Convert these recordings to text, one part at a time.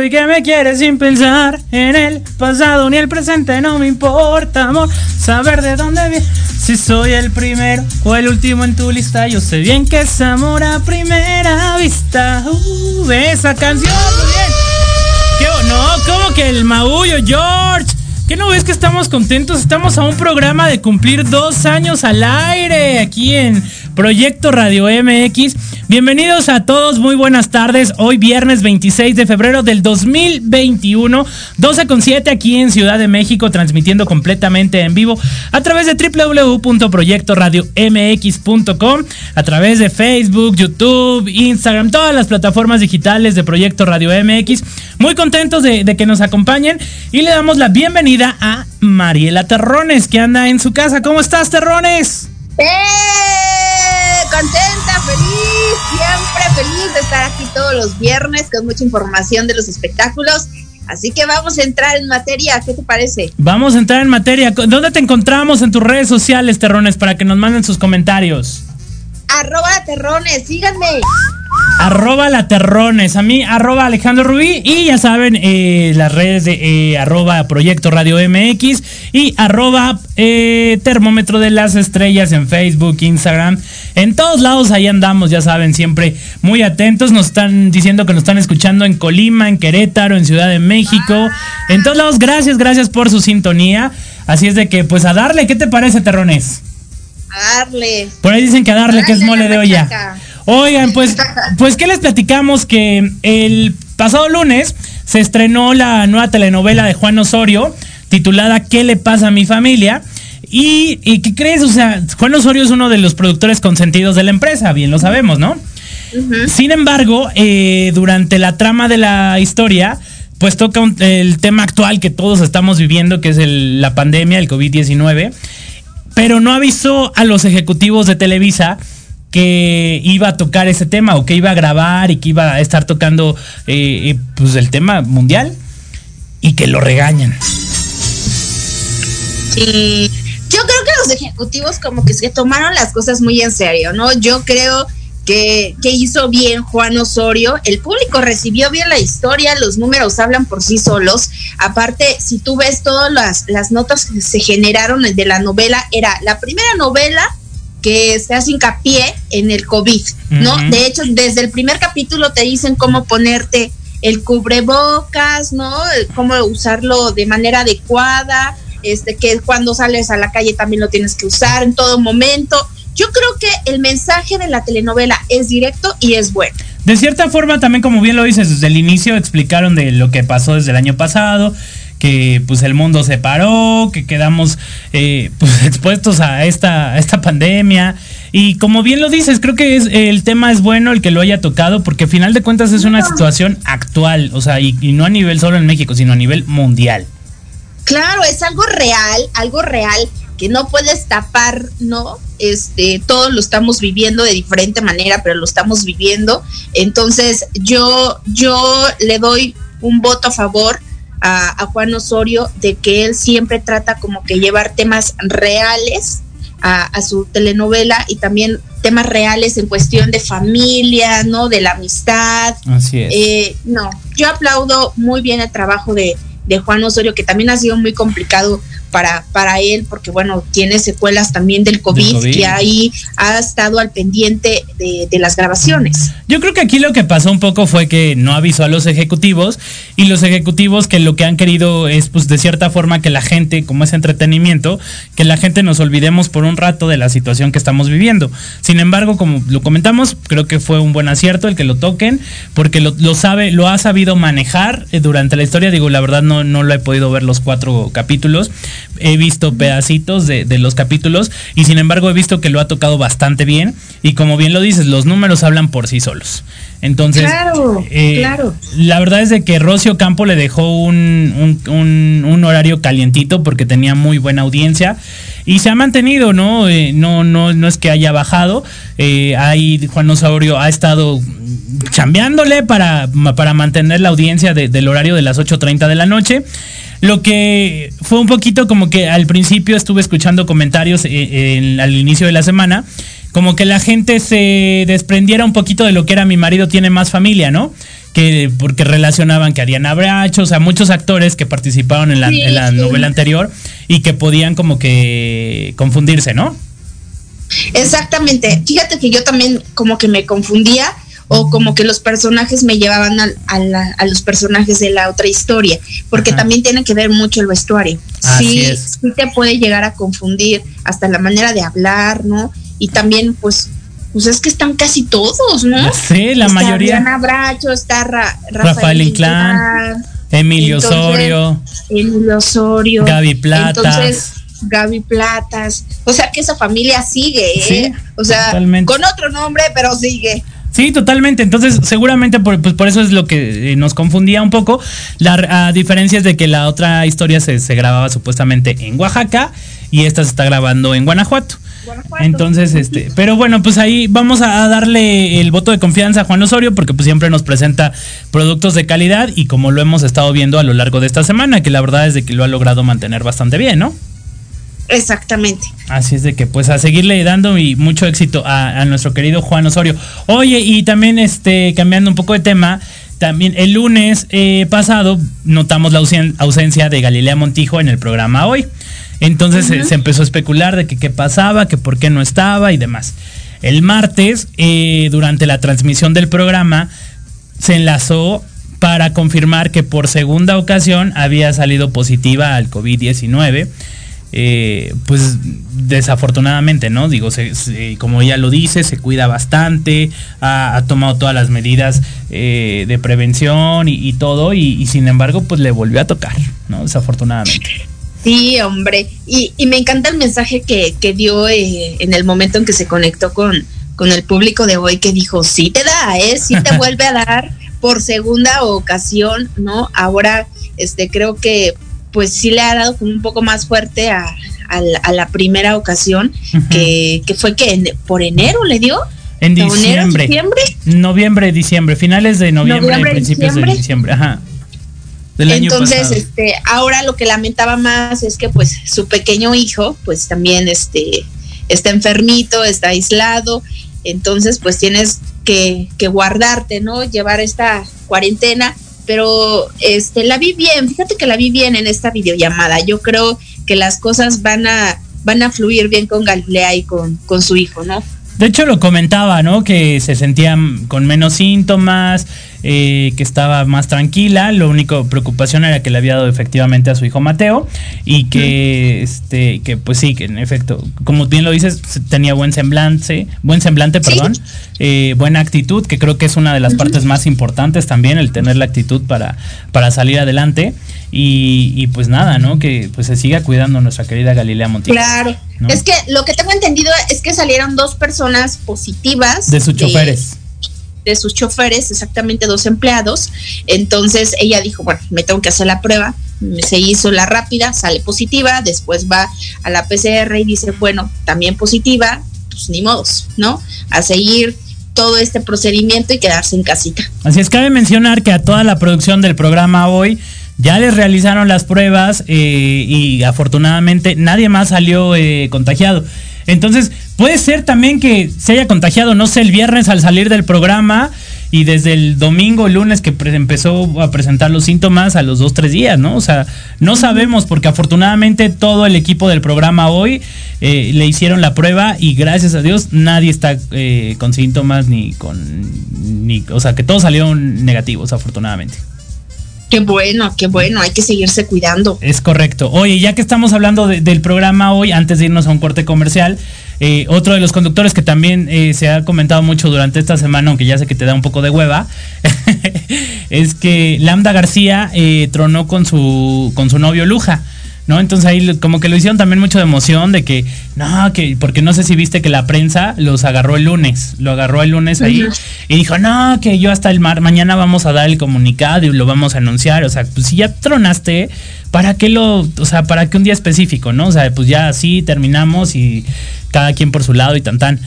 Y que me quieres sin pensar en el pasado ni el presente. No me importa, amor, saber de dónde viene. Si soy el primero o el último en tu lista, yo sé bien que es amor a primera vista. Uh, esa canción, muy bien. ¿Qué, no, ¿cómo que el maullo, George? ¿Qué no ves que estamos contentos? Estamos a un programa de cumplir dos años al aire aquí en Proyecto Radio MX. Bienvenidos a todos, muy buenas tardes. Hoy viernes 26 de febrero del 2021, 12 con 7 aquí en Ciudad de México, transmitiendo completamente en vivo a través de www.proyectoradiomx.com, a través de Facebook, YouTube, Instagram, todas las plataformas digitales de Proyecto Radio MX. Muy contentos de, de que nos acompañen y le damos la bienvenida a Mariela Terrones, que anda en su casa. ¿Cómo estás, Terrones? ¡Eh! Contenta, feliz, siempre feliz de estar aquí todos los viernes con mucha información de los espectáculos. Así que vamos a entrar en materia, ¿qué te parece? Vamos a entrar en materia. ¿Dónde te encontramos en tus redes sociales, Terrones, para que nos manden sus comentarios? Arroba Terrones, síganme. Arroba la Terrones, a mí arroba Alejandro Rubí y ya saben eh, las redes de eh, arroba Proyecto Radio MX y arroba eh, Termómetro de las Estrellas en Facebook, Instagram, en todos lados ahí andamos, ya saben, siempre muy atentos, nos están diciendo que nos están escuchando en Colima, en Querétaro, en Ciudad de México, en todos lados, gracias, gracias por su sintonía, así es de que pues a darle, ¿qué te parece Terrones? A darle. Por ahí dicen que a darle, que es mole de olla. Oigan, pues, pues, ¿qué les platicamos? Que el pasado lunes se estrenó la nueva telenovela de Juan Osorio, titulada ¿Qué le pasa a mi familia? Y, ¿qué crees? O sea, Juan Osorio es uno de los productores consentidos de la empresa, bien lo sabemos, ¿no? Sin embargo, eh, durante la trama de la historia, pues toca el tema actual que todos estamos viviendo, que es la pandemia, el COVID-19, pero no avisó a los ejecutivos de Televisa que iba a tocar ese tema o que iba a grabar y que iba a estar tocando eh, eh, pues el tema mundial y que lo regañan. Sí, yo creo que los ejecutivos como que se tomaron las cosas muy en serio, ¿no? Yo creo que, que hizo bien Juan Osorio, el público recibió bien la historia, los números hablan por sí solos, aparte si tú ves todas las, las notas que se generaron de la novela, era la primera novela que se hace hincapié en el COVID, ¿no? De hecho, desde el primer capítulo te dicen cómo ponerte el cubrebocas, ¿no? Cómo usarlo de manera adecuada, este, que cuando sales a la calle también lo tienes que usar en todo momento. Yo creo que el mensaje de la telenovela es directo y es bueno. De cierta forma, también como bien lo dices, desde el inicio explicaron de lo que pasó desde el año pasado, que pues el mundo se paró, que quedamos eh, pues, expuestos a esta, esta pandemia. Y como bien lo dices, creo que es, el tema es bueno el que lo haya tocado, porque al final de cuentas es una situación actual, o sea, y, y no a nivel solo en México, sino a nivel mundial. Claro, es algo real, algo real que no puedes tapar, ¿no? Este, todos lo estamos viviendo de diferente manera, pero lo estamos viviendo. Entonces, yo, yo le doy un voto a favor a, Juan Osorio de que él siempre trata como que llevar temas reales a, su telenovela y también temas reales en cuestión de familia, ¿no? De la amistad. Así es. Eh, no, yo aplaudo muy bien el trabajo de, de Juan Osorio, que también ha sido muy complicado para, para él, porque bueno, tiene secuelas también del COVID, y ahí ha estado al pendiente de, de, las grabaciones. Yo creo que aquí lo que pasó un poco fue que no avisó a los ejecutivos y los ejecutivos que lo que han querido es pues de cierta forma que la gente, como es entretenimiento, que la gente nos olvidemos por un rato de la situación que estamos viviendo. Sin embargo, como lo comentamos, creo que fue un buen acierto el que lo toquen, porque lo, lo sabe, lo ha sabido manejar eh, durante la historia. Digo, la verdad no, no lo he podido ver los cuatro capítulos. He visto pedacitos de, de los capítulos y sin embargo he visto que lo ha tocado bastante bien. Y como bien lo dices, los números hablan por sí solos. Entonces, claro, eh, claro. la verdad es de que Rocio Campo le dejó un, un, un, horario calientito porque tenía muy buena audiencia y se ha mantenido, ¿no? Eh, no, no, no es que haya bajado. Eh, ahí Juan Osaurio ha estado chambeándole para, para mantener la audiencia del horario de las 8.30 de la noche. Lo que fue un poquito como que al principio estuve escuchando comentarios eh, al inicio de la semana como que la gente se desprendiera un poquito de lo que era mi marido tiene más familia, ¿no? Que porque relacionaban que Ariana Bracho, o sea, muchos actores que participaron en la, novela anterior y que podían como que confundirse, ¿no? Exactamente. Fíjate que yo también como que me confundía o como que los personajes me llevaban a, los personajes de la otra historia, porque también tiene que ver mucho el vestuario. sí, sí te puede llegar a confundir hasta la manera de hablar, ¿no? y también pues pues es que están casi todos, ¿no? Sí, la mayoría. Ana Bracho, está Rafael, Inclán, Emilio Osorio, Emilio Osorio, Gaby Platas. Entonces, Gaby Platas. O sea que esa familia sigue, ¿eh? o sea, con otro nombre, pero sigue. Sí, totalmente. Entonces, seguramente por, pues por eso es lo que eh, nos confundía un poco. La diferencia es de que la otra historia se, se grababa supuestamente en Oaxaca y esta se está grabando en Guanajuato. Entonces, este, pero bueno, pues ahí vamos a darle el voto de confianza a Juan Osorio porque pues siempre nos presenta productos de calidad y como lo hemos estado viendo a lo largo de esta semana, que la verdad es de que lo ha logrado mantener bastante bien, ¿no? Exactamente. Así es de que pues a seguirle dando y mucho éxito a, nuestro querido Juan Osorio. Oye, y también este, cambiando un poco de tema, también el lunes eh, pasado notamos la ausencia de Galilea Montijo en el programa hoy. Entonces se, empezó a especular de que qué pasaba, que por qué no estaba y demás. El martes, eh, durante la transmisión del programa, se enlazó para confirmar que por segunda ocasión había salido positiva al COVID-19. Eh, pues desafortunadamente, ¿no? Digo, como ella lo dice, se cuida bastante, ha, tomado todas las medidas eh, de prevención y, todo, y, y, sin embargo, pues le volvió a tocar, ¿no? Desafortunadamente. Sí, hombre. Y, y me encanta el mensaje que, que dio eh, en el momento en que se conectó con, con el público de hoy, que dijo, sí te da, ¿eh? Sí te vuelve a dar por segunda ocasión, ¿no? Ahora, este, creo que pues sí le ha dado como un poco más fuerte a, a, la, primera ocasión, que, que, fue que por enero le dio. En diciembre. diciembre. Noviembre, diciembre, finales de noviembre, principios de diciembre, ajá. Entonces, este, ahora lo que lamentaba más es que pues su pequeño hijo, pues también este, está enfermito, está aislado, entonces pues tienes que, que guardarte, ¿no? Llevar esta cuarentena, pero este, la vi bien, fíjate que la vi bien en esta videollamada, yo creo que las cosas van a, van a fluir bien con Galilea y con, con su hijo, ¿no? De hecho lo comentaba, ¿no? Que se sentían con menos síntomas, eh, que estaba más tranquila. Lo único preocupación era que le había dado efectivamente a su hijo Mateo y que, este, que pues sí, que en efecto, como bien lo dices, tenía buen semblante, buen semblante, perdón, eh, buena actitud, que creo que es una de las partes más importantes también, el tener la actitud para, para salir adelante. Y, pues nada, ¿no? Que pues se siga cuidando nuestra querida Galilea Montijo. Claro. Es que lo que tengo entendido es que salieron dos personas positivas. De sus choferes de sus choferes, exactamente dos empleados. Entonces ella dijo, bueno, me tengo que hacer la prueba. Se hizo la rápida, sale positiva, después va a la PCR y dice, bueno, también positiva, pues ni modos, ¿no? A seguir todo este procedimiento y quedarse en casita. Así es, cabe mencionar que a toda la producción del programa hoy ya les realizaron las pruebas eh, y afortunadamente nadie más salió eh, contagiado. Entonces, puede ser también que se haya contagiado, no sé, el viernes al salir del programa y desde el domingo, lunes que empezó a presentar los síntomas a los dos, tres días, ¿no? O sea, no sabemos porque afortunadamente todo el equipo del programa hoy eh, le hicieron la prueba y gracias a Dios nadie está eh, con síntomas ni con, ni, o sea, que todos salieron negativos afortunadamente. Qué bueno, qué bueno, hay que seguirse cuidando. Es correcto. Oye, ya que estamos hablando del programa hoy, antes de irnos a un corte comercial, eh, otro de los conductores que también eh, se ha comentado mucho durante esta semana, aunque ya sé que te da un poco de hueva, es que Lambda García eh, tronó con su, con su novio Luja. ¿No? Entonces ahí como que lo hicieron también mucho de emoción de que, no, que, porque no sé si viste que la prensa los agarró el lunes, lo agarró el lunes ahí y dijo, no, que yo hasta el mar, mañana vamos a dar el comunicado y lo vamos a anunciar, o sea, pues si ya tronaste, ¿para qué lo, o sea, para qué un día específico, ¿no? O sea, pues ya así terminamos y cada quien por su lado y tan tan.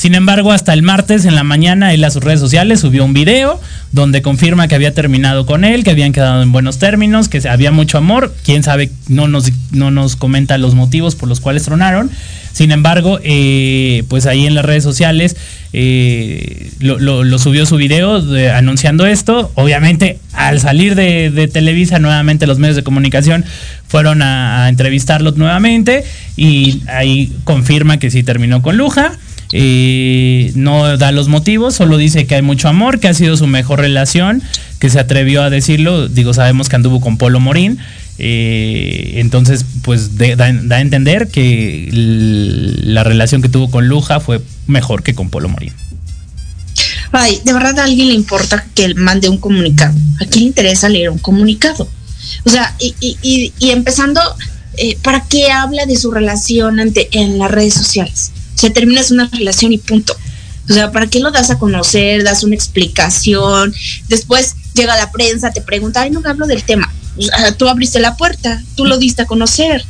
Sin embargo, hasta el martes en la mañana él a sus redes sociales subió un video donde confirma que había terminado con él, que habían quedado en buenos términos, que había mucho amor. Quién sabe, no nos, no nos comenta los motivos por los cuales tronaron. Sin embargo, eh, pues ahí en las redes sociales eh, lo, subió su video anunciando esto. Obviamente, al salir de, Televisa, nuevamente los medios de comunicación fueron a, a entrevistarlo nuevamente y ahí confirma que sí terminó con Luja no da los motivos, solo dice que hay mucho amor, que ha sido su mejor relación, que se atrevió a decirlo. Digo, sabemos que anduvo con Polo Morín. Eh, entonces, pues da, a entender que la relación que tuvo con Luja fue mejor que con Polo Morín. Ay, de verdad a alguien le importa que mande un comunicado. ¿A quién le interesa leer un comunicado? O sea, y, empezando, eh, ¿para qué habla de su relación ante, en las redes sociales? Se terminas una relación y punto. O sea, ¿para qué lo das a conocer? Das una explicación. Después llega la prensa, te pregunta, ay, no hablo del tema. tú abriste la puerta, tú lo diste a conocer.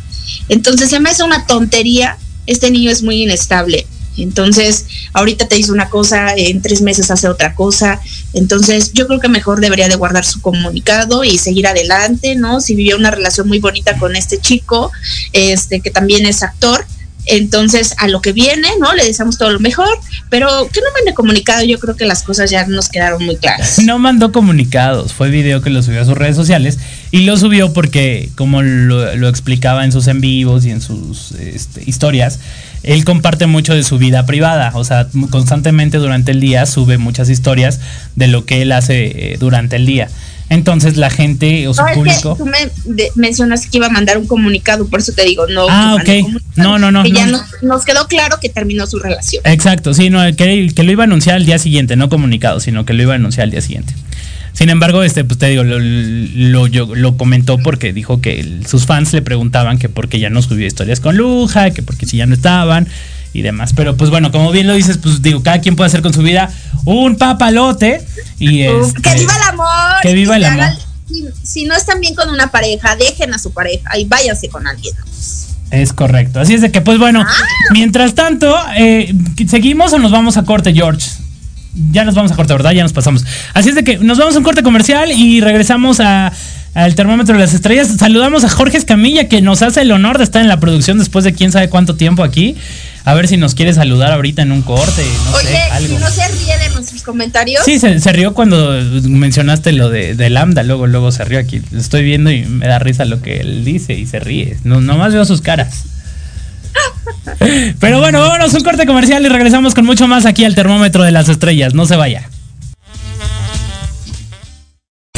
Entonces se me hace una tontería. Este niño es muy inestable. Entonces, ahorita te dice una cosa, en tres meses hace otra cosa. Entonces, yo creo que mejor debería de guardar su comunicado y seguir adelante, ¿no? Si vivió una relación muy bonita con este chico, este, que también es actor, entonces, a lo que viene, ¿no? Le deseamos todo lo mejor, pero que no mande comunicado, yo creo que las cosas ya nos quedaron muy claras. No mandó comunicados, fue video que lo subió a sus redes sociales y lo subió porque, como lo, explicaba en sus en vivos y en sus este, historias, él comparte mucho de su vida privada, o sea, constantemente durante el día sube muchas historias de lo que él hace eh, durante el día. Entonces la gente o su público. tú me mencionas que iba a mandar un comunicado, por eso te digo, no. Ah, ok. No, no, no. Que ya nos, quedó claro que terminó su relación. Exacto, sí, no, que, que, lo iba a anunciar al día siguiente, no comunicado, sino que lo iba a anunciar al día siguiente. Sin embargo, este, pues te digo, lo, lo, lo comentó porque dijo que sus fans le preguntaban que por qué ya no subió historias con Luja, que porque si ya no estaban y demás. Pero pues bueno, como bien lo dices, pues digo, cada quien puede hacer con su vida un papalote y este, que viva el amor. Que viva el amor. si, no están bien con una pareja, dejen a su pareja y váyanse con alguien. Es correcto. Así es de que, pues bueno, ah. mientras tanto, eh, ¿seguimos o nos vamos a corte, George? Ya nos vamos a corte, ¿verdad? Ya nos pasamos. Así es de que nos vamos a un corte comercial y regresamos a al termómetro de las estrellas. Saludamos a Jorge Escamilla que nos hace el honor de estar en la producción después de quién sabe cuánto tiempo aquí. A ver si nos quiere saludar ahorita en un corte. No Oye, sé, no se ríe de nuestros comentarios. Sí, se, rió cuando mencionaste lo de, Lambda, luego, luego se rió aquí. estoy viendo y me da risa lo que él dice y se ríe. No, nomás veo sus caras. Pero bueno, vámonos un corte comercial y regresamos con mucho más aquí al termómetro de las estrellas. No se vaya.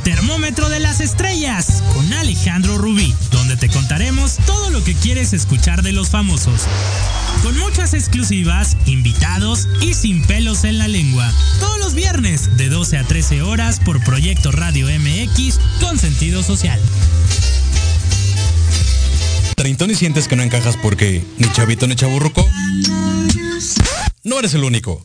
termómetro de las estrellas con Alejandro Rubí, donde te contaremos todo lo que quieres escuchar de los famosos. Con muchas exclusivas, invitados y sin pelos en la lengua. Todos los viernes de 12 a 13 horas por Proyecto Radio MX con sentido social. ¿Treintón y sientes que no encajas porque ni chavito ni chaburruco? No eres el único.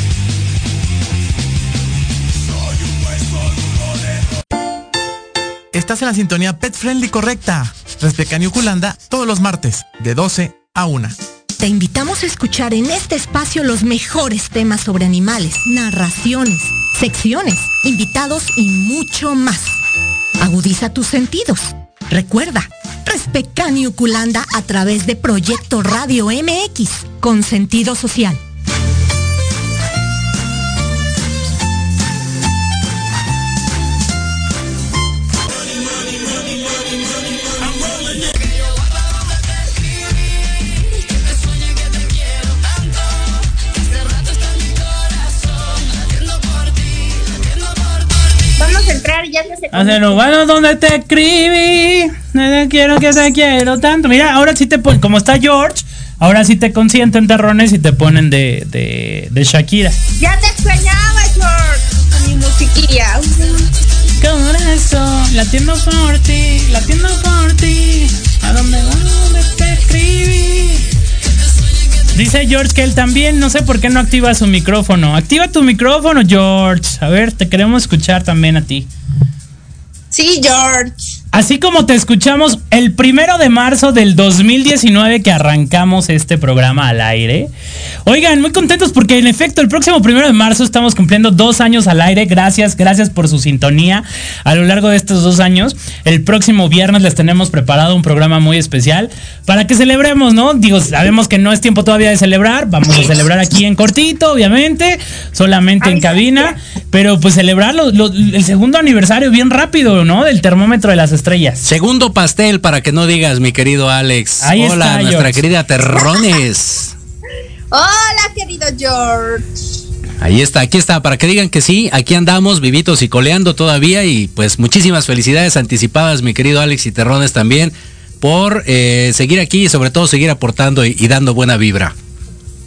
Estás en la sintonía Pet Friendly correcta. Respecani Uculanda todos los martes, de 12 a 1. Te invitamos a escuchar en este espacio los mejores temas sobre animales, narraciones, secciones, invitados y mucho más. Agudiza tus sentidos. Recuerda, Respecani Uculanda a través de Proyecto Radio MX, con sentido social. Hacerlo bueno donde te escribí. No te quiero que te quiero tanto. Mira, ahora sí te ponen, como está George, ahora sí te consienten terrones y te ponen de, de, de Shakira. Ya te extrañaba, George, mi musiquilla. Corazón, latiendo por ti, latiendo por ti. ¿A dónde va? ¿Dónde te escribí? Dice George que él también, no sé por qué no activa su micrófono. Activa tu micrófono, George. A ver, te queremos escuchar también a ti. Sí, George. Así como te escuchamos el primero de marzo del 2019 que arrancamos este programa al aire. Oigan, muy contentos porque en efecto el próximo primero de marzo estamos cumpliendo dos años al aire. Gracias, gracias por su sintonía a lo largo de estos dos años. El próximo viernes les tenemos preparado un programa muy especial para que celebremos, ¿no? Digo, sabemos que no es tiempo todavía de celebrar. Vamos a celebrar aquí en cortito, obviamente, solamente en cabina. Pero pues celebrar lo- lo- el segundo aniversario bien rápido, ¿no? Del termómetro de las estrellas. Segundo pastel para que no digas, mi querido Alex. Ahí Hola, está, nuestra George. querida Terrones. Hola, querido George. Ahí está, aquí está, para que digan que sí, aquí andamos vivitos y coleando todavía y pues muchísimas felicidades anticipadas, mi querido Alex y Terrones también, por eh, seguir aquí y sobre todo seguir aportando y, y dando buena vibra.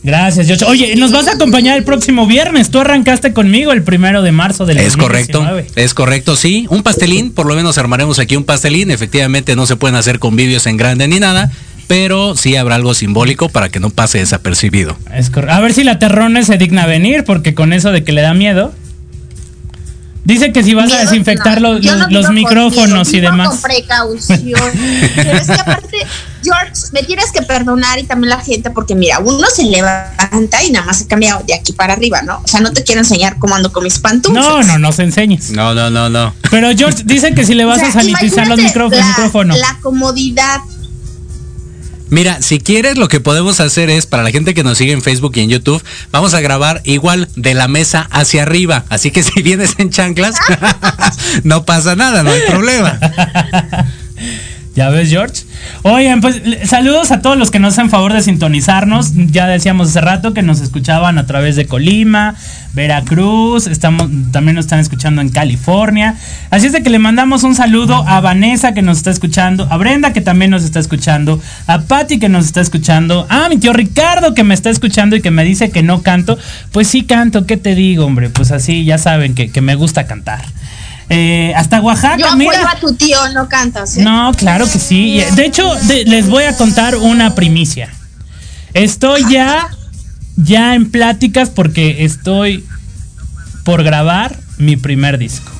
Gracias, George. Oye, nos vas a acompañar el próximo viernes. Tú arrancaste conmigo el primero de marzo del Es correcto, 2019. es correcto, sí. Un pastelín, por lo menos armaremos aquí un pastelín. Efectivamente no se pueden hacer convivios en grande ni nada, pero sí habrá algo simbólico para que no pase desapercibido. Es a ver si la Terrones se digna venir, porque con eso de que le da miedo. Dice que si vas a desinfectar no, los, los- no micrófonos miedo, y demás. Con precaución. Pero es que aparte, George, me tienes que perdonar y también la gente, porque mira, uno se levanta y nada más se cambia de aquí para arriba, ¿no? O sea, no te quiero enseñar cómo ando con mis pantuflas. No, no, no se enseñes. No, no, no, no. Pero George dice que si le vas O sea, a sanitizar los imagínate micrófonos, la, micrófonos. La comodidad. Mira, si quieres lo que podemos hacer es, para la gente que nos sigue en Facebook y en YouTube, vamos a grabar igual de la mesa hacia arriba. Así que si vienes en chanclas, no pasa nada, no hay problema. Ya ves, George. Oigan, pues saludos a todos los que nos hacen favor de sintonizarnos. Ya decíamos hace rato que nos escuchaban a través de Colima, Veracruz, estamos, también nos están escuchando en California. Así es de que le mandamos un saludo a Vanessa que nos está escuchando, a Brenda que también nos está escuchando, a Patti que nos está escuchando, a mi tío Ricardo que me está escuchando y que me dice que no canto. Pues sí canto, ¿qué te digo, hombre? Pues así ya saben que, que me gusta cantar. Eh, hasta Oaxaca, Yo mira. a tu tío, no cantas. ¿eh? No, claro que sí. De hecho, de- les voy a contar una primicia. Estoy ya, ya en pláticas porque estoy por grabar mi primer disco.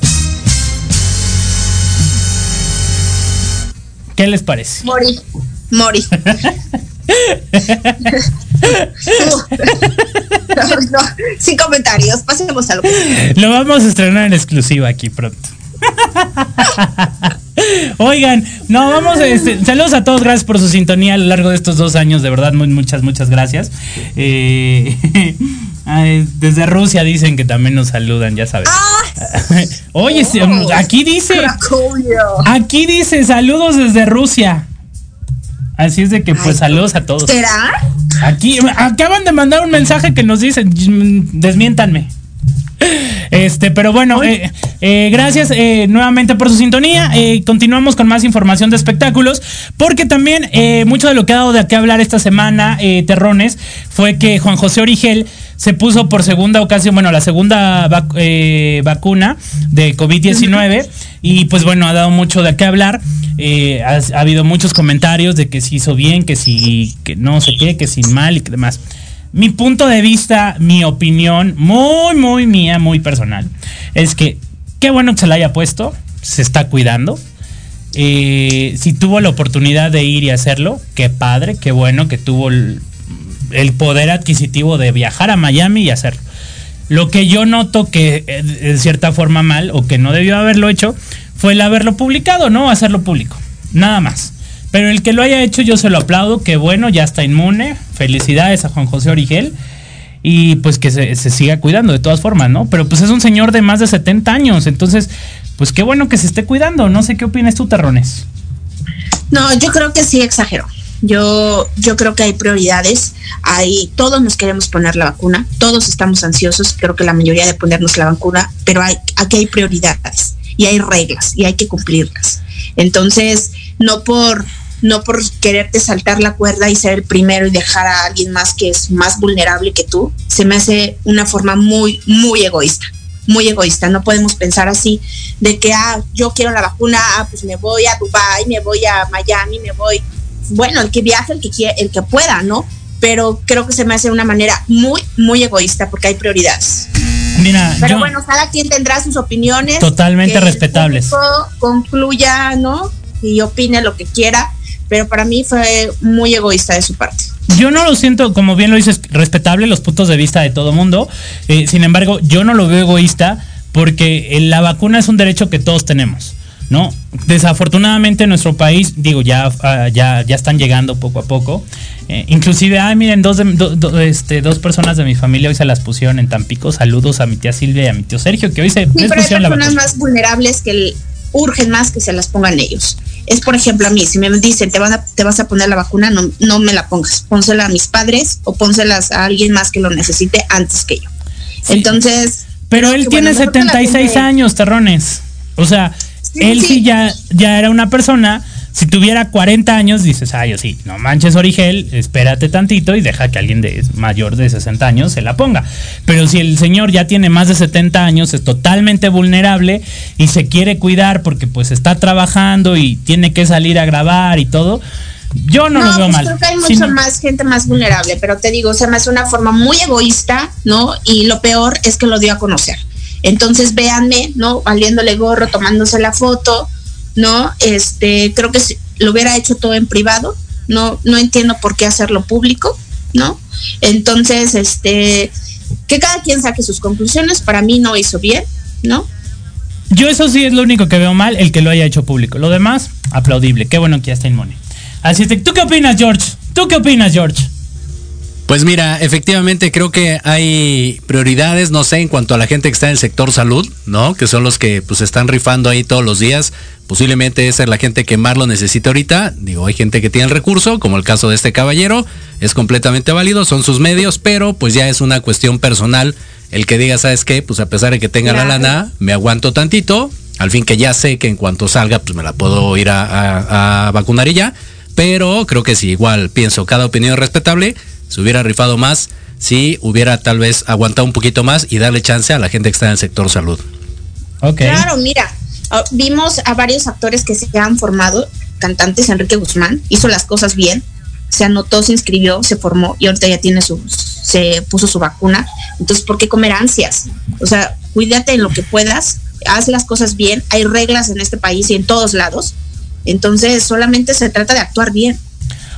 ¿Qué les parece? Mori. Mori. sin comentarios, pasemos a lo Lo vamos a estrenar en exclusiva aquí pronto. Oigan, no, vamos a este, saludos a todos, gracias por su sintonía a lo largo de estos dos años, de verdad, muy, muchas, muchas gracias. Eh, desde Rusia dicen que también nos saludan, ya sabes. Ah. Oye, oh, aquí dice, aquí dice saludos desde Rusia. Así es de que pues saludos a todos. ¿Será? Aquí acaban de mandar un mensaje que nos dicen, desmiéntanme. Este, pero bueno, eh, eh, gracias eh, nuevamente por su sintonía. continuamos con más información de espectáculos, porque también mucho de lo que ha dado de qué hablar esta semana, Terrones, fue que Juan José Origel se puso por segunda ocasión, bueno, la segunda vacuna de COVID-19 y pues bueno, ha dado mucho de qué hablar. ha, habido muchos comentarios de que si hizo bien, que si que no sé qué, que sin mal y que demás mi punto de vista, mi opinión, muy, muy mía, muy personal, es que qué bueno que se la haya puesto, se está cuidando. Eh, si tuvo la oportunidad de ir y hacerlo, qué padre, qué bueno que tuvo el, poder adquisitivo de viajar a Miami y hacerlo. Lo que yo noto que eh, de cierta forma mal o que no debió haberlo hecho fue el haberlo publicado, no hacerlo público. Nada más. Pero el que lo haya hecho yo se lo aplaudo, que bueno, ya está inmune. Felicidades a Juan José Origel. Y pues que se, siga cuidando de todas formas, ¿no? Pero pues es un señor de más de 70 años, entonces, pues qué bueno que se esté cuidando. No sé qué opinas tú, Terrones. No, yo creo que sí exageró. Yo, yo creo que hay prioridades. Hay, todos nos queremos poner la vacuna, todos estamos ansiosos, creo que la mayoría de ponernos la vacuna, pero hay, aquí hay prioridades y hay reglas y hay que cumplirlas. Entonces, no por no por quererte saltar la cuerda y ser el primero y dejar a alguien más que es más vulnerable que tú, se me hace una forma muy, muy egoísta, muy egoísta. No podemos pensar así de que, ah, yo quiero la vacuna, ah, pues me voy a Dubai, me voy a Miami, me voy, bueno, el que viaje, el que quiera, el que pueda, ¿no? Pero creo que se me hace una manera muy, muy egoísta porque hay prioridades. Mira, pero bueno, cada quien tendrá sus opiniones. Totalmente respetables. Concluya, ¿no? Y opine lo que quiera pero para mí fue muy egoísta de su parte. Yo no lo siento, como bien lo dices, respetable los puntos de vista de todo mundo. Eh, sin embargo, yo no lo veo egoísta porque la vacuna es un derecho que todos tenemos. ¿No? Desafortunadamente en nuestro país, digo, ya, ah, ya, ya están llegando poco a poco. Eh, inclusive, ay, miren, dos, este, dos personas de mi familia hoy se las pusieron en Tampico. Saludos a mi tía Silvia y a mi tío Sergio, que hoy se sí, pusieron la vacuna. más vulnerables que urgen más que se las pongan ellos es por ejemplo a mí, si me dicen te, van a, te vas a poner la vacuna, no, no me la pongas, pónsela a mis padres o pónselas a alguien más que lo necesite antes que yo. Entonces... Pero él tiene 76 años, terrones. O sea, él sí, ya, ya era una persona si tuviera 40 años, dices, ay, yo sí, no manches Origel, espérate tantito y deja que alguien de mayor de 60 años se la ponga. Pero si el señor ya tiene más de 70 años, es totalmente vulnerable y se quiere cuidar porque pues está trabajando y tiene que salir a grabar y todo, yo no, lo veo pues mal. Creo que hay mucha más gente más vulnerable, pero te digo, se me hace una forma muy egoísta, ¿no? Y lo peor es que lo dio a conocer. Entonces véanme, ¿no? Valiéndole gorro, tomándose la foto, ¿no? Este, creo que lo hubiera hecho todo en privado, no, no entiendo por qué hacerlo público, ¿no? Entonces, este, que cada quien saque sus conclusiones, para mí no hizo bien, ¿no? Yo eso sí es lo único que veo mal, el que lo haya hecho público. Lo demás, aplaudible. Qué bueno que ya está inmune. Así que, ¿tú qué opinas, George? ¿Tú qué opinas, George? Pues mira, efectivamente creo que hay prioridades, no sé, en cuanto a la gente que está en el sector salud, ¿no? Que son los que pues están rifando ahí todos los días. Posiblemente esa es la gente que más lo necesita ahorita. Digo, hay gente que tiene el recurso, como el caso de este caballero, es completamente válido, son sus medios, pero pues ya es una cuestión personal el que diga, ¿sabes qué? Pues a pesar de que tenga la lana, me aguanto tantito, al fin que ya sé que en cuanto salga, pues me la puedo ir a, a vacunar y ya. Pero creo que sí, igual pienso, cada opinión es respetable se hubiera rifado más si hubiera tal vez aguantado un poquito más y darle chance a la gente que está en el sector salud. Claro, mira, ah, vimos a varios actores que se han formado, cantantes, Enrique Guzmán, hizo las cosas bien, se anotó, se inscribió, se formó y ahorita ya tiene su, se puso su vacuna. Entonces, ¿por qué comer ansias? O sea, cuídate en lo que puedas, haz las cosas bien, hay reglas en este país y en todos lados. Entonces, solamente se trata de actuar bien.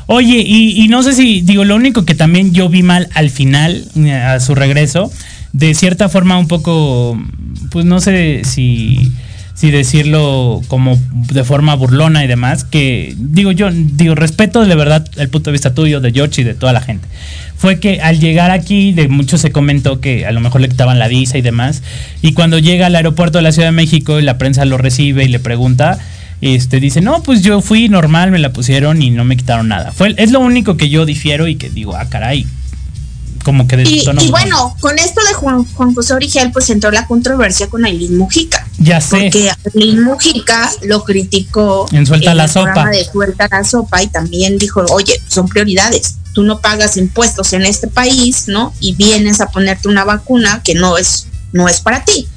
Oye, y, y no sé si, digo, lo único que también yo vi mal al final, eh, a su regreso, de cierta forma un poco, pues no sé si si decirlo como de forma burlona y demás, que digo yo, digo, respeto de verdad el punto de vista tuyo, de George y de toda la gente. Fue que al llegar aquí, de muchos se comentó que a lo mejor le quitaban la visa y demás, y cuando llega al aeropuerto de la Ciudad de México y la prensa lo recibe y le pregunta, este dice, no, pues yo fui normal, me la pusieron y no me quitaron nada. Fue, es lo único que yo difiero y que digo, ah, caray, como que y, y, bueno, con esto de Juan, Juan José Origel, pues entró la controversia con Aileen Mujica. Ya sé. Porque Aileen Mujica lo criticó en Suelta la Sopa. De Suelta la Sopa y también dijo, oye, son prioridades. Tú no pagas impuestos en este país, ¿no? Y vienes a ponerte una vacuna que no es, no es para ti,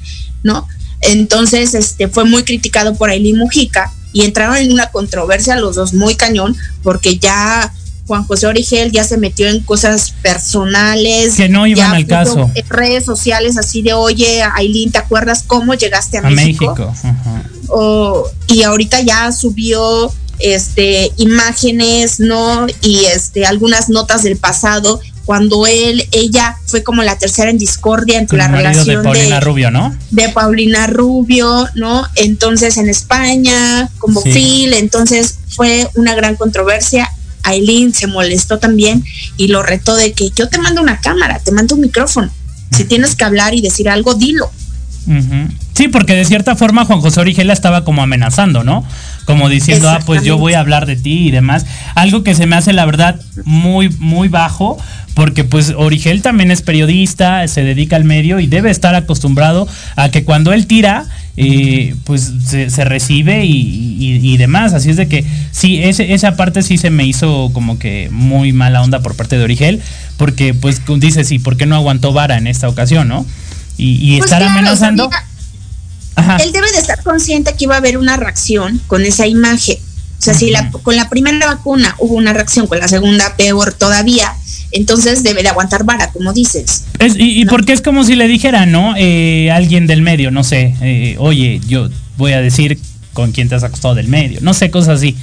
¿no? Entonces, este, fue muy criticado por Aileen Mujica y entraron en una controversia los dos muy cañón porque ya Juan José Origel ya se metió en cosas personales. Que no iban al caso. En redes sociales así de, oye, Aileen, ¿te acuerdas cómo llegaste a, México? y ahorita ya subió este imágenes, ¿no? Y este algunas notas del pasado cuando él, ella fue como la tercera en discordia entre la relación de Paulina Rubio, ¿no? De Paulina Rubio, ¿no? Entonces en España, como Phil, entonces fue una gran controversia Aileen se molestó también y lo retó de que yo te mando una cámara, te mando un micrófono. Si tienes que hablar y decir algo, dilo. Sí, porque de cierta forma Juan José Origela estaba como amenazando, ¿no? Como diciendo, ah, pues yo voy a hablar de ti y demás. Algo que se me hace, la verdad, muy, muy bajo, porque pues Origel también es periodista, se dedica al medio y debe estar acostumbrado a que cuando él tira, eh, pues se, recibe y, demás. Así es de que sí, ese, esa parte sí se me hizo como que muy mala onda por parte de Origel, porque pues dice, sí, ¿por qué no aguantó vara en esta ocasión, no? Y, pues estar amenazando. él debe de estar consciente que iba a haber una reacción con esa imagen. O sea, si la, con la primera vacuna hubo una reacción, con la segunda peor todavía, entonces debe de aguantar vara, como dices. y, porque es como si le dijera, ¿no? Eh, alguien del medio, no sé, eh, oye, yo voy a decir con quién te has acostado del medio, no sé, cosas así.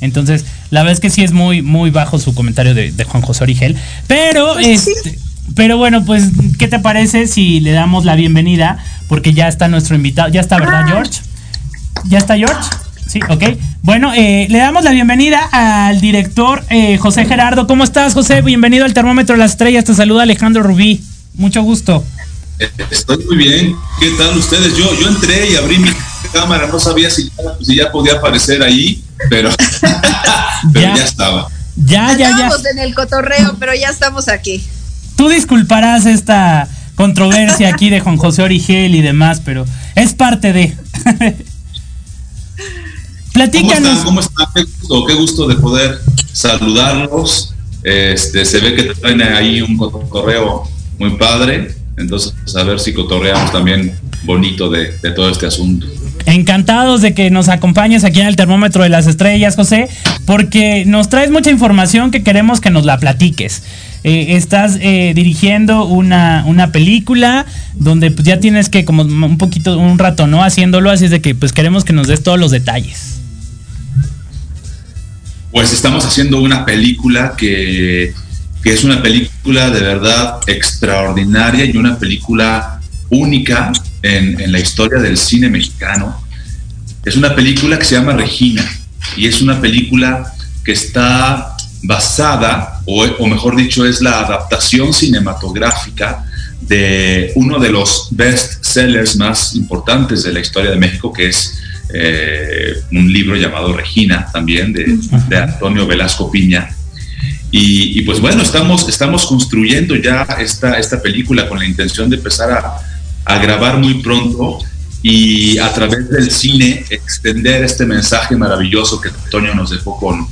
Entonces, la verdad es que sí es muy, muy bajo su comentario de, Juan José Origel. Pero, pues este, pero bueno, pues, ¿qué te parece si le damos la bienvenida? Porque ya está nuestro invitado, ya está, ¿verdad, ah. George? ¿Ya está George? Sí, ok. Bueno, eh, le damos la bienvenida al director eh, José Gerardo. ¿Cómo estás, José? Bienvenido al Termómetro de las Estrellas. Te saluda Alejandro Rubí. Mucho gusto. Estoy muy bien. ¿Qué tal ustedes? Yo, yo entré y abrí mi cámara. No sabía si, ya podía aparecer ahí, pero, ya. estaba. Ya, ya, ya. Estamos en el cotorreo, pero ya estamos aquí. Tú disculparás esta controversia aquí de Juan José Origel y demás, pero es parte de. Platícanos. ¿Cómo están? Qué gusto, de poder saludarlos. Este, se ve que traen ahí un cotorreo muy padre. Entonces, a ver si cotorreamos también bonito de, de todo este asunto. Encantados de que nos acompañes aquí en el termómetro de las estrellas, José, porque nos traes mucha información que queremos que nos la platiques. Eh, estás eh, dirigiendo una, una, película donde pues, ya tienes que como un poquito, un rato, ¿no? Haciéndolo, así es de que pues queremos que nos des todos los detalles. Pues estamos haciendo una película que, es una película de verdad extraordinaria y una película única en, la historia del cine mexicano. Es una película que se llama Regina y es una película que está basada, o, o, mejor dicho, es la adaptación cinematográfica de uno de los best sellers más importantes de la historia de México, que es eh, un libro llamado Regina también de, Antonio Velasco Piña. Y, pues bueno, estamos, estamos construyendo ya esta, esta película con la intención de empezar a, grabar muy pronto y a través del cine extender este mensaje maravilloso que Antonio nos dejó con,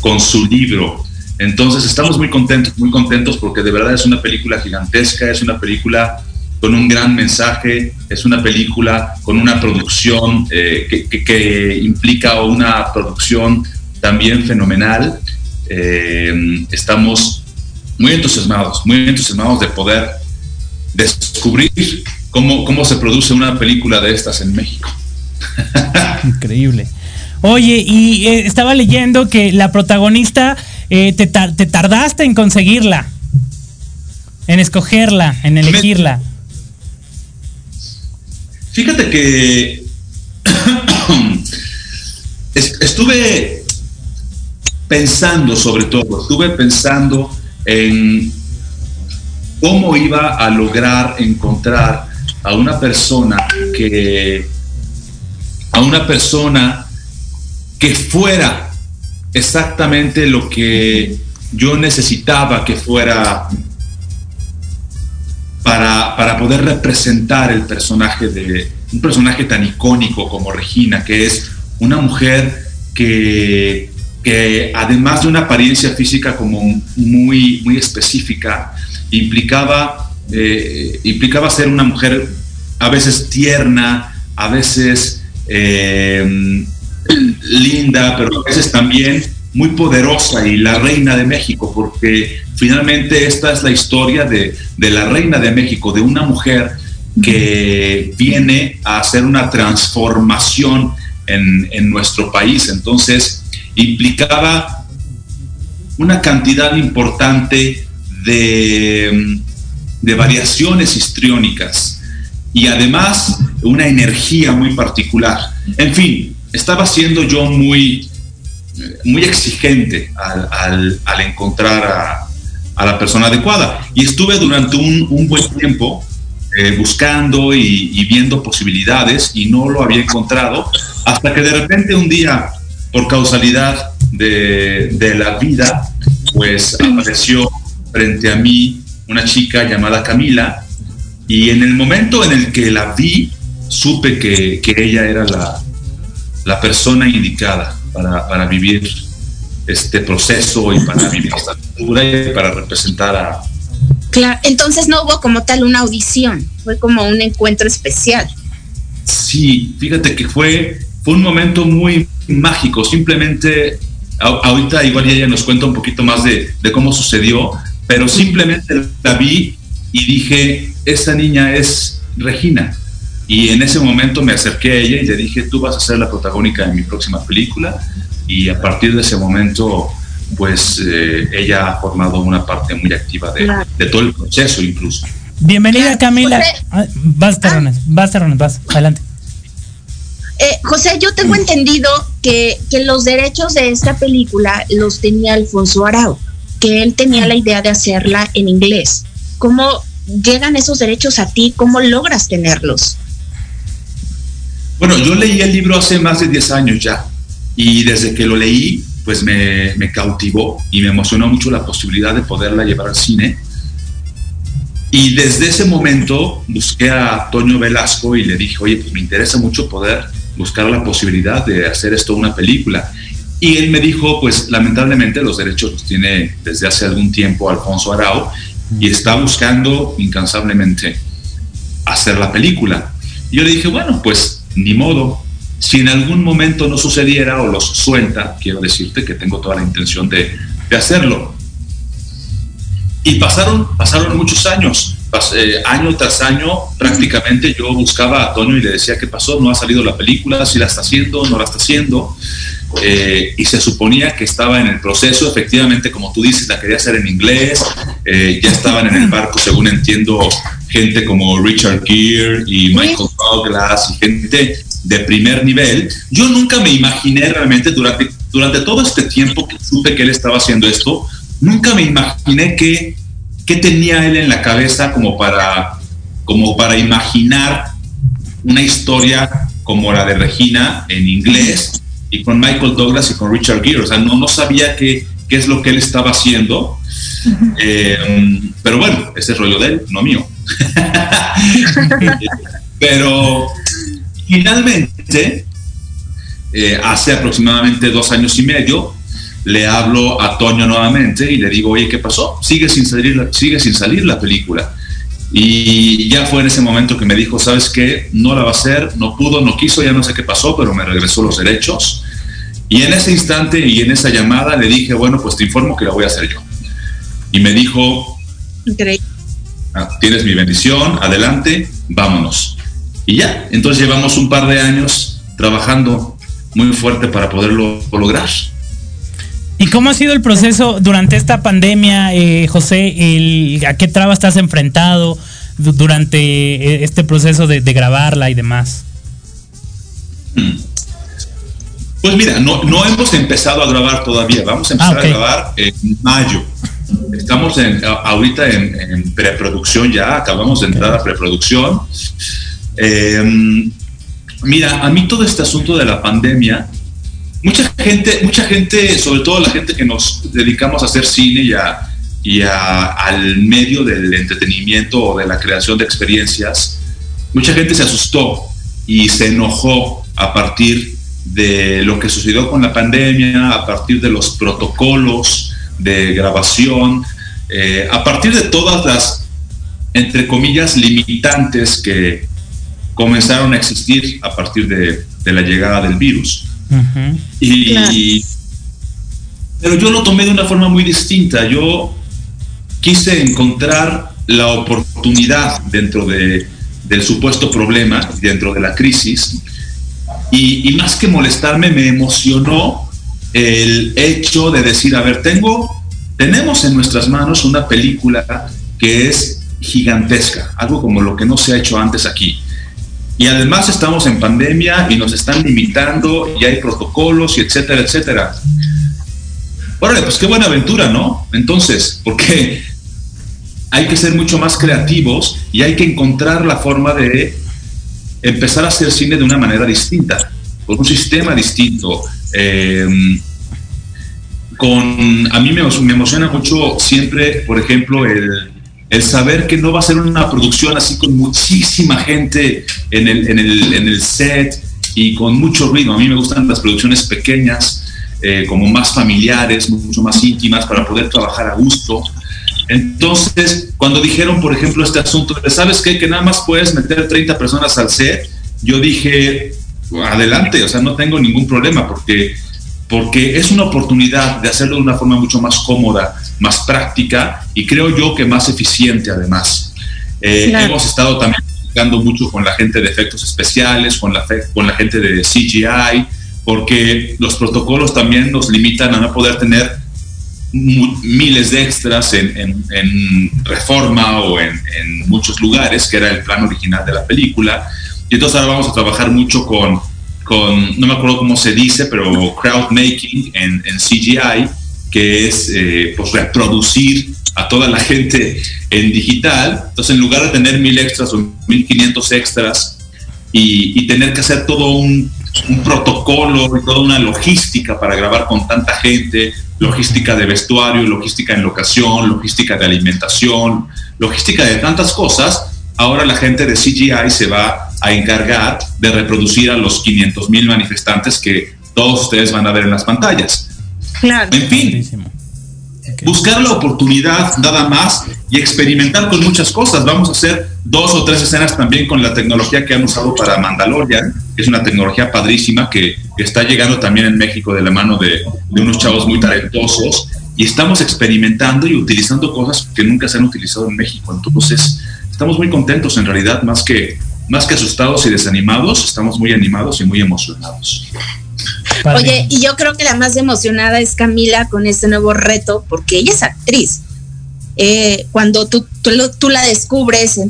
con su libro. Entonces estamos muy contentos, muy contentos porque de verdad es una película gigantesca, es una película con un gran mensaje, es una película con una producción eh, que, implica una producción también fenomenal. eh, estamos muy entusiasmados, muy entusiasmados de poder descubrir cómo, cómo se produce una película de estas en México. Increíble. Oye, y eh, estaba leyendo que la protagonista eh, te, te, tardaste en conseguirla, en escogerla, en elegirla. Fíjate que estuve pensando sobre todo, estuve pensando en cómo iba a lograr encontrar a una persona que a una persona que fuera exactamente lo que yo necesitaba que fuera para, para, poder representar el personaje de un personaje tan icónico como Regina, que es una mujer que, que además de una apariencia física como muy, muy específica, implicaba, eh, implicaba ser una mujer a veces tierna, a veces eh, linda, pero a veces también muy poderosa y la reina de México, porque finalmente esta es la historia de, la reina de México, de una mujer que viene a hacer una transformación en, en nuestro país. Entonces, implicaba una cantidad importante de, de variaciones histriónicas y además una energía muy particular. En fin, estaba siendo yo muy, muy exigente al, al, encontrar a, a, la persona adecuada. Y estuve durante un, un buen tiempo eh, buscando y, y, viendo posibilidades y no lo había encontrado, hasta que de repente un día, por causalidad de, de la vida, pues apareció frente a mí una chica llamada Camila y en el momento en el que la vi, supe que, que ella era la, la persona indicada para, para, vivir este proceso y para vivir esta cultura y para representar a... Claro, entonces no hubo como tal una audición, fue como un encuentro especial. Sí, fíjate que fue, fue un momento muy mágico, simplemente ahorita igual ella nos cuenta un poquito más de, de cómo sucedió, pero simplemente la vi y dije, esta niña es Regina. Y en ese momento me acerqué a ella y le dije, tú vas a ser la protagónica de mi próxima película. Y a partir de ese momento, pues eh, ella ha formado una parte muy activa de, claro. de todo el proceso incluso. Bienvenida Camila. José, ah, vas, Terrones, ah. vas, Terrones, vas, adelante. Eh, José, yo tengo entendido que, que los derechos de esta película los tenía Alfonso Arau, que él tenía la idea de hacerla en inglés. ¿Cómo llegan esos derechos a ti? ¿Cómo logras tenerlos? Bueno, yo leí el libro hace más de 10 años ya y desde que lo leí, pues me, me, cautivó y me emocionó mucho la posibilidad de poderla llevar al cine. Y desde ese momento busqué a Toño Velasco y le dije, oye, pues me interesa mucho poder buscar la posibilidad de hacer esto una película. Y él me dijo, pues lamentablemente los derechos los tiene desde hace algún tiempo Alfonso Arau y está buscando incansablemente hacer la película. Y yo le dije, bueno, pues ni modo. Si en algún momento no sucediera o los suelta, quiero decirte que tengo toda la intención de, de hacerlo. Y pasaron, pasaron muchos años, eh, año tras año, prácticamente yo buscaba a Toño y le decía, ¿qué pasó? No ha salido la película, si la está haciendo, no la está haciendo. Eh, y se suponía que estaba en el proceso, efectivamente, como tú dices, la quería hacer en inglés, eh, ya estaban en el barco, según entiendo, gente como Richard Gere y Michael Douglas y gente de primer nivel. Yo nunca me imaginé realmente durante, durante todo este tiempo que supe que él estaba haciendo esto, nunca me imaginé que, que tenía él en la cabeza como para, como para imaginar una historia como la de Regina en inglés y con Michael Douglas y con Richard Gere. O sea, no, no sabía qué, qué es lo que él estaba haciendo. Eh, pero bueno, ese es rollo de él, no mío. pero finalmente, eh, hace aproximadamente dos años y medio, le hablo a Toño nuevamente y le digo, oye, ¿qué pasó? Sigue sin salir sigue sin salir la película. Y ya fue en ese momento que me dijo, ¿sabes qué? No la va a hacer, no pudo, no quiso, ya no sé qué pasó, pero me regresó los derechos. Y en ese instante y en esa llamada le dije, bueno, pues te informo que la voy a hacer yo. Y me dijo, ah, tienes mi bendición, adelante, vámonos. Y ya, entonces llevamos un par de años trabajando muy fuerte para poderlo lograr. ¿Y cómo ha sido el proceso durante esta pandemia, eh, José? ¿A qué trabas estás enfrentado durante eh, este proceso de, grabarla y demás? Pues mira, no, hemos empezado a grabar todavía, vamos a empezar ah, a grabar en mayo. Estamos en, ahorita en, preproducción ya, acabamos de entrar a preproducción. Eh, mira, a mí todo este asunto de la pandemia mucha gente, mucha gente, sobre todo la gente que nos dedicamos a hacer cine y, y al medio del entretenimiento o de la creación de experiencias, mucha gente se asustó y se enojó a partir de lo que sucedió con la pandemia, a partir de los protocolos de grabación, eh, a partir de todas las, entre comillas, limitantes que comenzaron a existir a partir de la llegada del virus y, Pero yo lo tomé de una forma muy distinta. Yo quise encontrar la oportunidad dentro de, del supuesto problema, dentro de la crisis. Y, más que molestarme, me emocionó el hecho de decir, a ver, tengo, tenemos en nuestras manos una película que es gigantesca, algo como lo que no se ha hecho antes aquí. Y además estamos en pandemia y nos están limitando y hay protocolos y etcétera, etcétera. Órale, pues qué buena aventura, ¿no? Entonces, porque hay que ser mucho más creativos y hay que encontrar la forma de empezar a hacer cine de una manera distinta, con un sistema distinto. Em, con, a mí me, me emociona mucho siempre, por ejemplo, el, el saber que no va a ser una producción así con muchísima gente en el, en el, en el set y con mucho ruido. A mí me gustan las producciones pequeñas, eh, como más familiares, mucho más íntimas, para poder trabajar a gusto. Entonces, cuando dijeron, por ejemplo, este asunto de, ¿sabes qué? Que nada más puedes meter 30 personas al set, yo dije, adelante, o sea, no tengo ningún problema, porque porque es una oportunidad de hacerlo de una forma mucho más cómoda, más práctica y creo yo que más eficiente además. Eh, hemos estado también platicando mucho con la gente de efectos especiales, con la, con la gente de CGI, porque los protocolos también nos limitan a no poder tener miles de extras en, reforma o en, en, muchos lugares, que era el plan original de la película. Y entonces ahora vamos a trabajar mucho con con, no me acuerdo cómo se dice, pero crowd making en, CGI, que es eh, pues reproducir a toda la gente en digital. Entonces, en lugar de tener mil extras o mil quinientos extras y, tener que hacer todo un, protocolo toda una logística para grabar con tanta gente, logística de vestuario, logística en locación, logística de alimentación, logística de tantas cosas, ahora la gente de CGI se va a encargar de reproducir a los 500 mil manifestantes que todos ustedes van a ver en las pantallas. Claro. En fin, buscar la oportunidad nada más y experimentar con muchas cosas. Vamos a hacer dos o tres escenas también con la tecnología que han usado para Mandalorian, que es una tecnología padrísima que está llegando también en México de la mano de, de unos chavos muy talentosos y estamos experimentando y utilizando cosas que nunca se han utilizado en México. Entonces, estamos muy contentos en realidad, más que, más que asustados y desanimados, estamos muy animados y muy emocionados. Oye, y yo creo que la más emocionada es Camila con este nuevo reto, porque ella es actriz. Eh, cuando tú, tú, la descubres,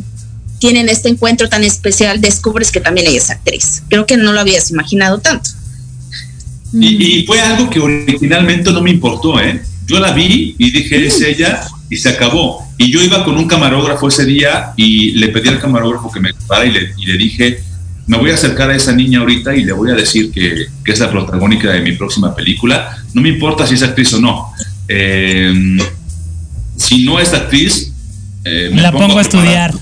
tienen este encuentro tan especial, descubres que también ella es actriz. Creo que no lo habías imaginado tanto. Y, y fue algo que originalmente no me importó, ¿eh? Yo la vi y dije, es ella, y se acabó. Y yo iba con un camarógrafo ese día y le pedí al camarógrafo que me grabara y le, y le dije, me voy a acercar a esa niña ahorita y le voy a decir que, que, es la protagónica de mi próxima película. No me importa si es actriz o no. Eh, si no es actriz, eh, me la pongo, a, estudiar.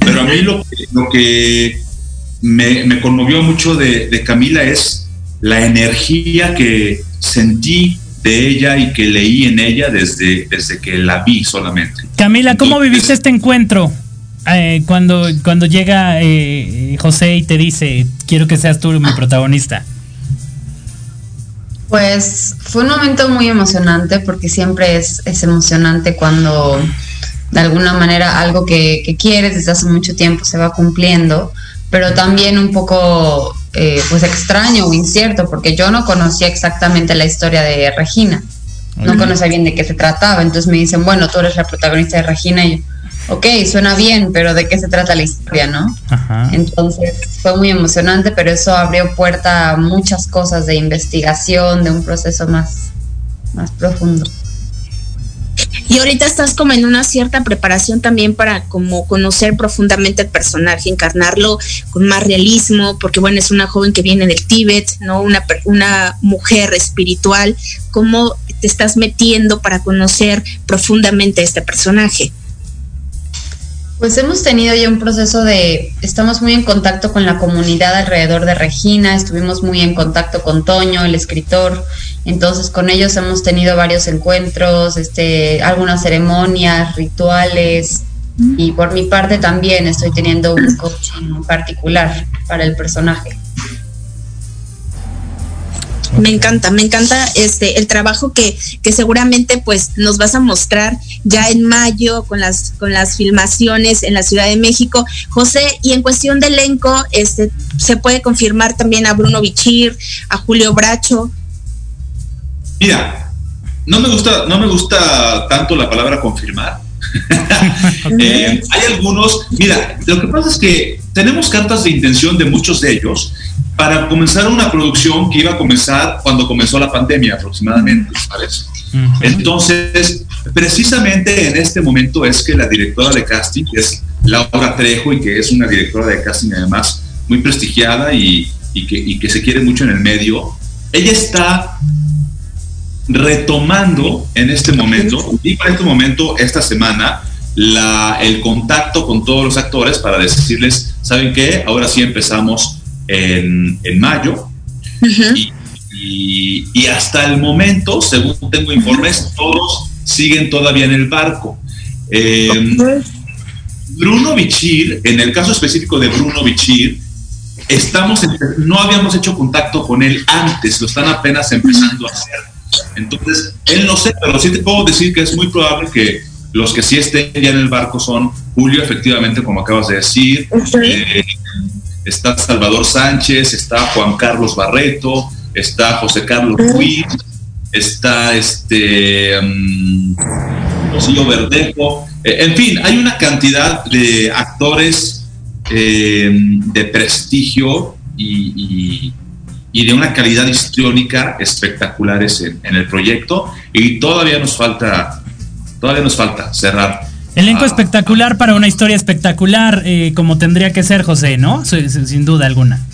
Pero a mí lo, lo que me, me, conmovió mucho de, de Camila es la energía que sentí de ella y que leí en ella desde, desde que la vi solamente. Camila, ¿cómo viviste este encuentro? eh, cuando, cuando llega eh, José y te dice, quiero que seas tú mi protagonista? Pues fue un momento muy emocionante porque siempre es, es emocionante cuando de alguna manera algo que, que, quieres desde hace mucho tiempo se va cumpliendo, pero también un poco eh, pues extraño o incierto porque yo no conocía exactamente la historia de Regina, no conocía bien de qué se trataba, entonces me dicen, bueno, tú eres la protagonista de Regina y yo, ok, suena bien, pero ¿de qué se trata la historia, no? Entonces fue muy emocionante, pero eso abrió puerta a muchas cosas de investigación, de un proceso más, más profundo. Y ahorita estás como en una cierta preparación también para como conocer profundamente el personaje, encarnarlo con más realismo, porque bueno, es una joven que viene del Tíbet, ¿no? Una, una mujer espiritual. ¿Cómo te estás metiendo para conocer profundamente este personaje? Pues hemos tenido ya un proceso de, estamos muy en contacto con la comunidad alrededor de Regina, estuvimos muy en contacto con Toño, el escritor, entonces con ellos hemos tenido varios encuentros, este, algunas ceremonias, rituales, y por mi parte también estoy teniendo un coaching particular para el personaje. Me encanta, me encanta este el trabajo que, que seguramente pues nos vas a mostrar ya en mayo con las con las filmaciones en la Ciudad de México. José, y en cuestión de elenco, este se puede confirmar también a Bruno Bichir, a Julio Bracho. Mira, no me gusta, no me gusta tanto la palabra confirmar. Eh, hay algunos, mira, lo que pasa es que tenemos cartas de intención de muchos de ellos para comenzar una producción que iba a comenzar cuando comenzó la pandemia aproximadamente, ¿sabes? Entonces, precisamente en este momento es que la directora de casting, que es Laura Trejo y que es una directora de casting además muy prestigiada y, que, que se quiere mucho en el medio, ella está retomando en este momento, y en este momento, esta semana, la, el contacto con todos los actores para decirles, ¿saben qué? Ahora sí empezamos en, mayo. y, hasta el momento, según tengo informes, todos siguen todavía en el barco. Em, Bruno Bichir, en el caso específico de Bruno Bichir, estamos no habíamos hecho contacto con él antes, lo están apenas empezando a hacer. Entonces, él no sé, pero sí te puedo decir que es muy probable que los que sí estén ya en el barco son Julio, efectivamente, como acabas de decir, está Salvador Sánchez, está Juan Carlos Barreto, está José Carlos Ruiz, está este um, Verdejo, eh, en fin, hay una cantidad de actores eh, de prestigio y, de una calidad histriónica espectaculares en, en, el proyecto y todavía nos falta todavía nos falta cerrar Elenco ah. espectacular para una historia espectacular, eh, como tendría que ser, José, ¿no? Sin duda alguna.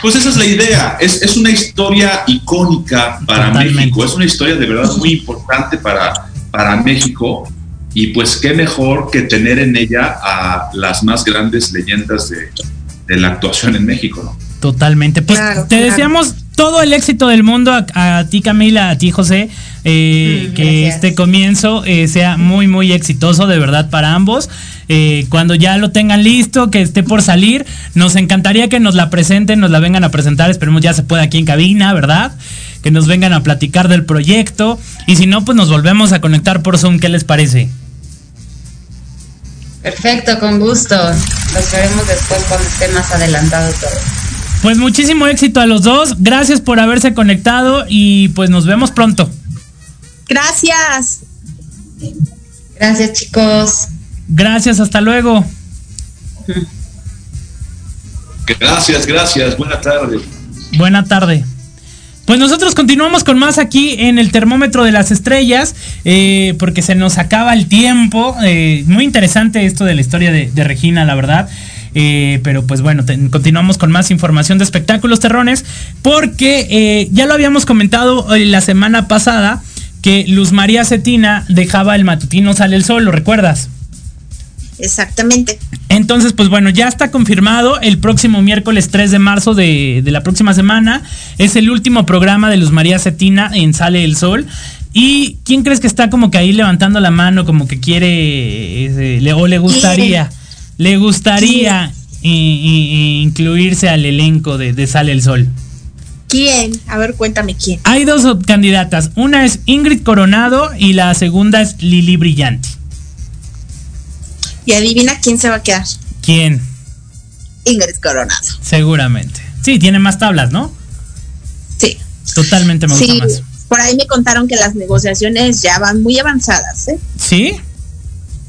Pues esa es la idea. Es, una historia icónica para México. Es una historia de verdad muy importante para, para México. Y pues qué mejor que tener en ella a las más grandes leyendas de, la actuación en México, ¿no? Totalmente. Pues te deseamos todo el éxito del mundo a, ti, Camila, a ti, José. Eh, mm, que este comienzo eh, sea muy, muy exitoso, de verdad, para ambos. Eh, cuando ya lo tengan listo, que esté por salir, nos encantaría que nos la presenten, nos la vengan a presentar. Esperemos ya se pueda aquí en cabina, ¿verdad? Que nos vengan a platicar del proyecto. Y si no, pues nos volvemos a conectar por Zoom. ¿Qué les parece? Perfecto, con gusto. Los veremos después cuando esté más adelantado todo. Pues muchísimo éxito a los dos. Gracias por haberse conectado y pues nos vemos pronto. Gracias. Gracias, chicos. Gracias, hasta luego. Gracias, gracias. Buena tarde. Buena tarde. Pues nosotros continuamos con más aquí en el termómetro de las estrellas, eh, porque se nos acaba el tiempo. Eh, muy interesante esto de la historia de Regina, la verdad. Eh, pero pues bueno, continuamos con más información de espectáculos terrones, porque eh, ya lo habíamos comentado la semana pasada que Luz María Cetina dejaba el matutino Sale el Sol, ¿lo recuerdas? exactamente. Entonces, pues bueno, ya está confirmado el próximo miércoles 3 de marzo de, la próxima semana. Es el último programa de Luz María Cetina en Sale el Sol. ¿Y quién crees que está como que ahí levantando la mano, como que quiere, le, o le gustaría, le gustaría incluirse al elenco de, de Sale el Sol? ¿Quién? A ver, cuéntame quién. Hay dos candidatas. Una es Ingrid Coronado y la segunda es Lili Brillante. Y adivina quién se va a quedar. ¿Quién? Ingrid Coronado. Seguramente. Sí, tiene más tablas, ¿no? Sí. Totalmente me gusta más. Por ahí me contaron que las negociaciones ya van muy avanzadas, ¿eh? ¿Sí?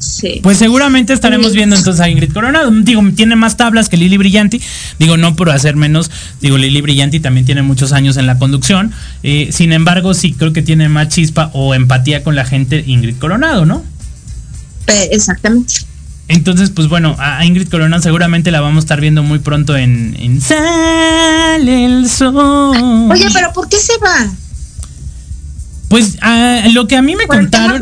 Sí. Pues seguramente estaremos viendo entonces a Ingrid Coronado. Digo, tiene más tablas que Lili Brillanti. Digo, no por hacer menos. Digo, Lili Brillanti también tiene muchos años en la conducción. Eh, sin embargo, sí creo que tiene más chispa o empatía con la gente Ingrid Coronado, ¿no? exactamente. Entonces, pues bueno, a Ingrid Coronado seguramente la vamos a estar viendo muy pronto en, en Sale el Sol. Oye, pero ¿por qué se va? Pues ah, lo que a mí me contaron.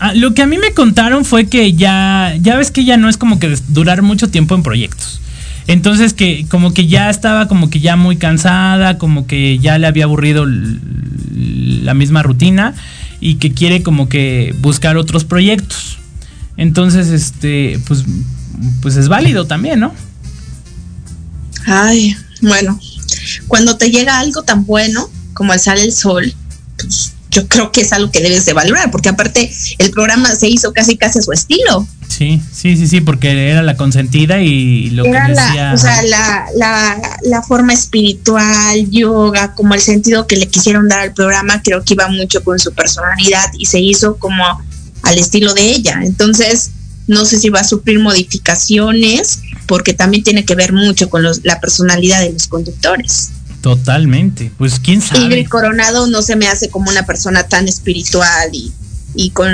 Ah, lo que a mí me contaron fue que ya, ya ves que ya no es como que durar mucho tiempo en proyectos. Entonces que como que ya estaba como que ya muy cansada, como que ya le había aburrido la misma rutina y que quiere como que buscar otros proyectos. Entonces, este, pues, pues es válido también, ¿no? Ay, bueno, cuando te llega algo tan bueno como el sale el sol, pues yo creo que es algo que debes de valorar, porque aparte el programa se hizo casi casi a su estilo. Sí, sí, sí, sí, porque era la consentida y lo que decía... La, o sea, la, la, la, forma espiritual, yoga, como el sentido que le quisieron dar al programa, creo que iba mucho con su personalidad y se hizo como al estilo de ella. Entonces, no sé si va a sufrir modificaciones, porque también tiene que ver mucho con los, la personalidad de los conductores. Totalmente, pues quién sabe. Ingrid Coronado no se me hace como una persona tan espiritual y, y con,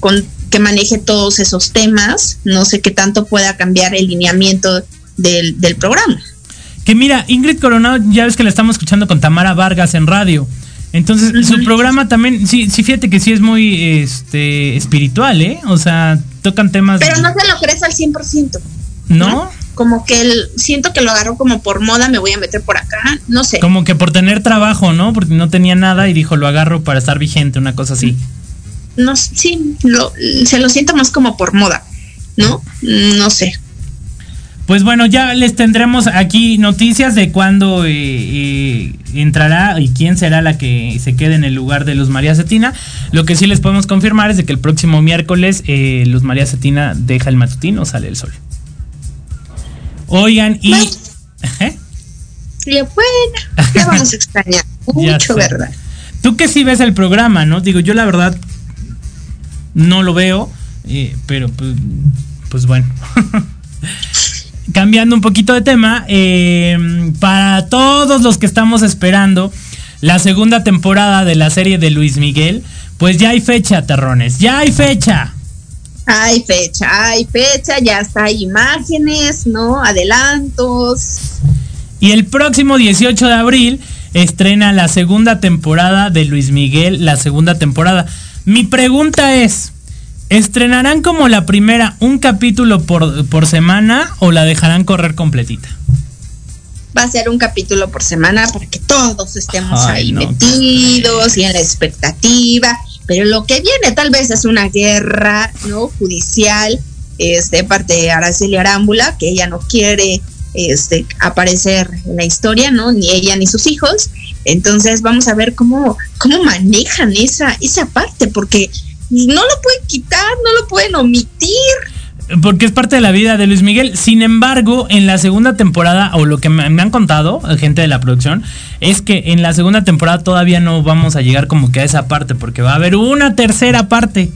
con que maneje todos esos temas, no sé qué tanto pueda cambiar el lineamiento del, del programa. Que mira, Ingrid Coronado, ya ves que la estamos escuchando con Tamara Vargas en radio. Entonces, su programa también, sí, sí, fíjate que sí es muy este espiritual, ¿eh? O sea, tocan temas. Pero no se lo crees al 100%. ¿No? ¿No? como que el, siento que lo agarró como por moda, me voy a meter por acá, no sé. Como que por tener trabajo, ¿no? Porque no tenía nada y dijo, lo agarro para estar vigente, una cosa así. No, sí, lo, se lo siento más como por moda, ¿no? No sé. Pues bueno, ya les tendremos aquí noticias de cuándo eh, eh, entrará y quién será la que se quede en el lugar de Luz María Cetina. Lo que sí les podemos confirmar es de que el próximo miércoles eh, Luz María Cetina deja el matutino, sale el sol. Oigan, y. ¿Eh? bueno, ya vamos a extrañar mucho, ¿verdad? Tú que sí ves el programa, ¿no? Digo, yo la verdad no lo veo, eh, pero pues, pues bueno. Cambiando un poquito de tema, eh, para todos los que estamos esperando la segunda temporada de la serie de Luis Miguel, pues ya hay fecha, terrones, ya hay fecha. Hay fecha, hay fecha, ya está, hay imágenes, ¿no? Adelantos. Y el próximo 18 de abril estrena la segunda temporada de Luis Miguel, la segunda temporada. Mi pregunta es, ¿estrenarán como la primera un capítulo por, por semana o la dejarán correr completita? Va a ser un capítulo por semana para que todos estemos ahí metidos y en la expectativa pero lo que viene tal vez es una guerra no judicial este parte de Araceli Arámbula que ella no quiere este aparecer en la historia no ni ella ni sus hijos. Entonces vamos a ver cómo cómo manejan esa esa parte porque no lo pueden quitar no lo pueden omitir porque es parte de la vida de Luis Miguel. Sin embargo, en la segunda temporada, o lo que me, han contado, gente de la producción, es que en la segunda temporada todavía no vamos a llegar como que a esa parte, porque va a haber una tercera parte,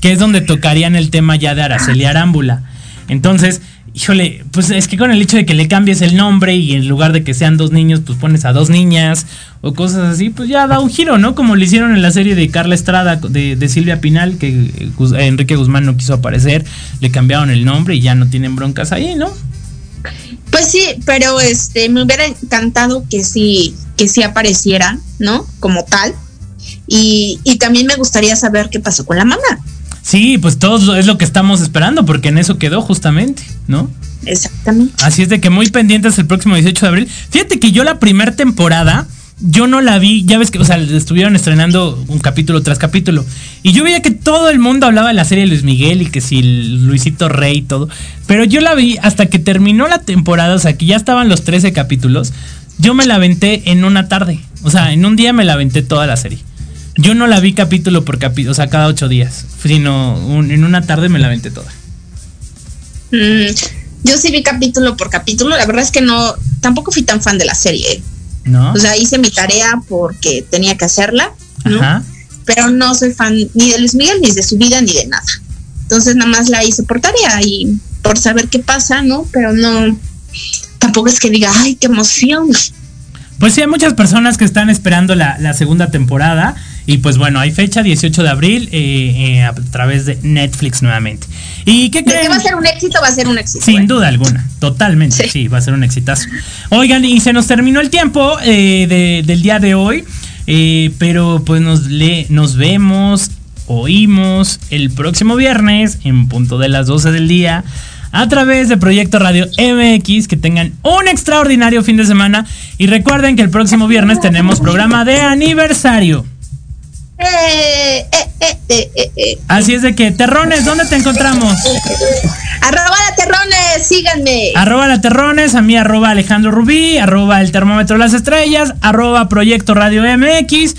que es donde tocarían el tema ya de Araceli Arámbula. Entonces, híjole, pues es que con el hecho de que le cambies el nombre y en lugar de que sean dos niños, pues pones a dos niñas o cosas así, pues ya da un giro, ¿no? Como lo hicieron en la serie de Carla Estrada de, Silvia Pinal, que eh, Enrique Guzmán no quiso aparecer, le cambiaron el nombre y ya no tienen broncas ahí, ¿no? Pues sí, pero este me hubiera encantado que sí, que sí apareciera, ¿no? Como tal. Y, y también me gustaría saber qué pasó con la mamá. Sí, pues todo es lo que estamos esperando, porque en eso quedó justamente, ¿no? Exactamente. Así es de que muy pendientes el próximo 18 de abril. Fíjate que yo la primera temporada, yo no la vi, ya ves que, o sea, estuvieron estrenando un capítulo tras capítulo. Y yo veía que todo el mundo hablaba de la serie de Luis Miguel y que si Luisito Rey y todo. Pero yo la vi hasta que terminó la temporada, o sea, que ya estaban los 13 capítulos. Yo me la aventé en una tarde. O sea, en un día me la aventé toda la serie. Yo no la vi capítulo por capítulo, o sea, cada ocho días. Sino en una tarde me la aventé toda. Mm, yo sí vi capítulo por capítulo. La verdad es que no, tampoco fui tan fan de la serie. ¿No? O sea, hice mi tarea porque tenía que hacerla, ¿no? Pero no soy fan ni de Luis Miguel, ni de su vida, ni de nada. Entonces nada más la hice por tarea y por saber qué pasa, ¿no? Pero no, tampoco es que diga, ay, qué emoción. Pues sí, hay muchas personas que están esperando la, segunda temporada. Y pues bueno, hay fecha 18 de abril eh, eh, a través de Netflix nuevamente. ¿Y qué creen? que va a ser un éxito, va a ser un éxito. Sin ¿eh? duda alguna, totalmente. Sí. va a ser un exitazo. Oigan, y se nos terminó el tiempo del día de hoy. pero pues nos, le, nos vemos, oímos el próximo viernes en punto de las 12 del día a través de Proyecto Radio MX. Que tengan un extraordinario fin de semana. Y recuerden que el próximo viernes tenemos programa de aniversario. Eh, eh, eh, Así es de que, Terrones, ¿dónde te encontramos? Arroba la Terrones, síganme. Arroba la Terrones, a mí arroba Alejandro Rubí, arroba el termómetro de las estrellas, arroba Proyecto Radio MX.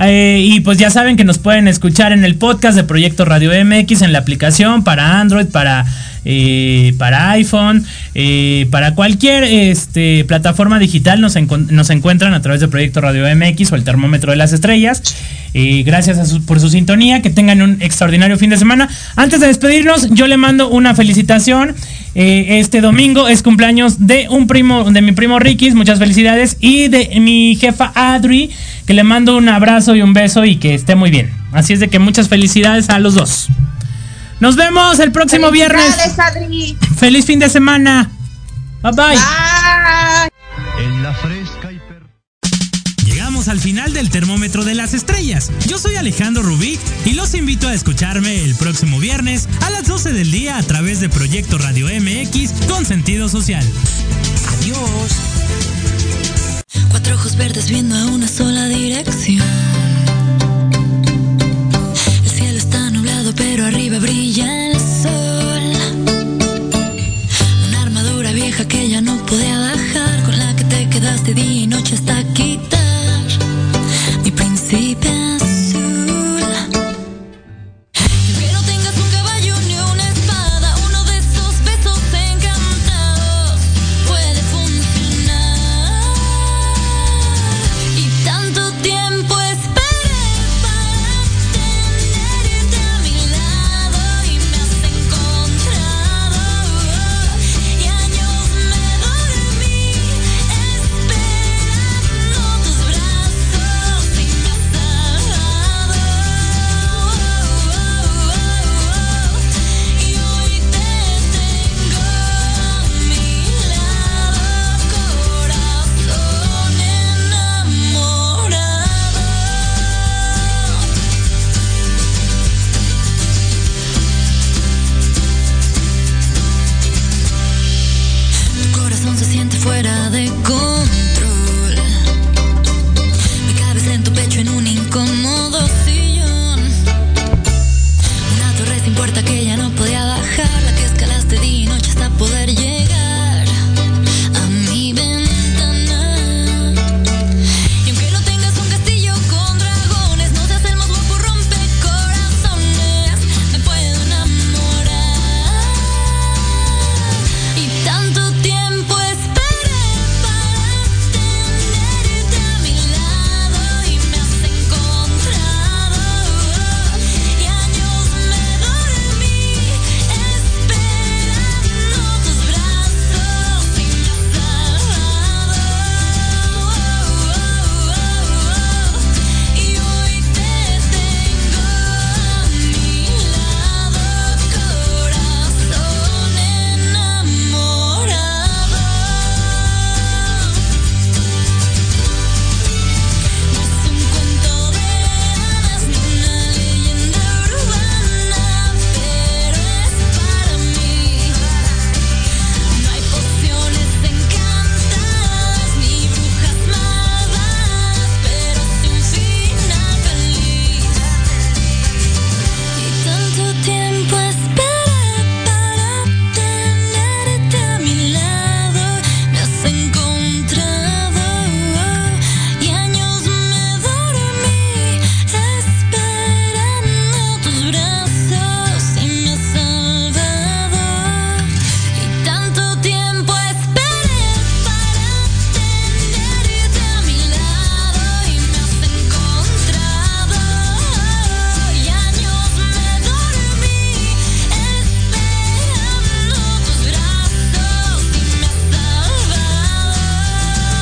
Y pues ya saben que nos pueden escuchar en el podcast de Proyecto Radio MX, en la aplicación para Android, para eh, para iPhone, eh, para cualquier este, plataforma digital nos, nos, encuentran a través de Proyecto Radio MX o el termómetro de las estrellas. Eh, gracias por su sintonía, que tengan un extraordinario fin de semana. Antes de despedirnos, yo le mando una felicitación. Este domingo es cumpleaños de un primo, de mi primo Ricky, muchas felicidades, y de mi jefa Adri, que le mando un abrazo y un beso y que esté muy bien. Así es de que muchas felicidades a los dos. Nos vemos el próximo viernes. Feliz fin de semana. Bye bye. En la fresca y al final del termómetro de las estrellas. Yo soy Alejandro Rubí y los invito a escucharme el próximo viernes a las 12 del día a través de Proyecto Radio MX con sentido social. Adiós. Cuatro ojos verdes viendo a una sola dirección. El cielo está nublado pero arriba brilla puerta que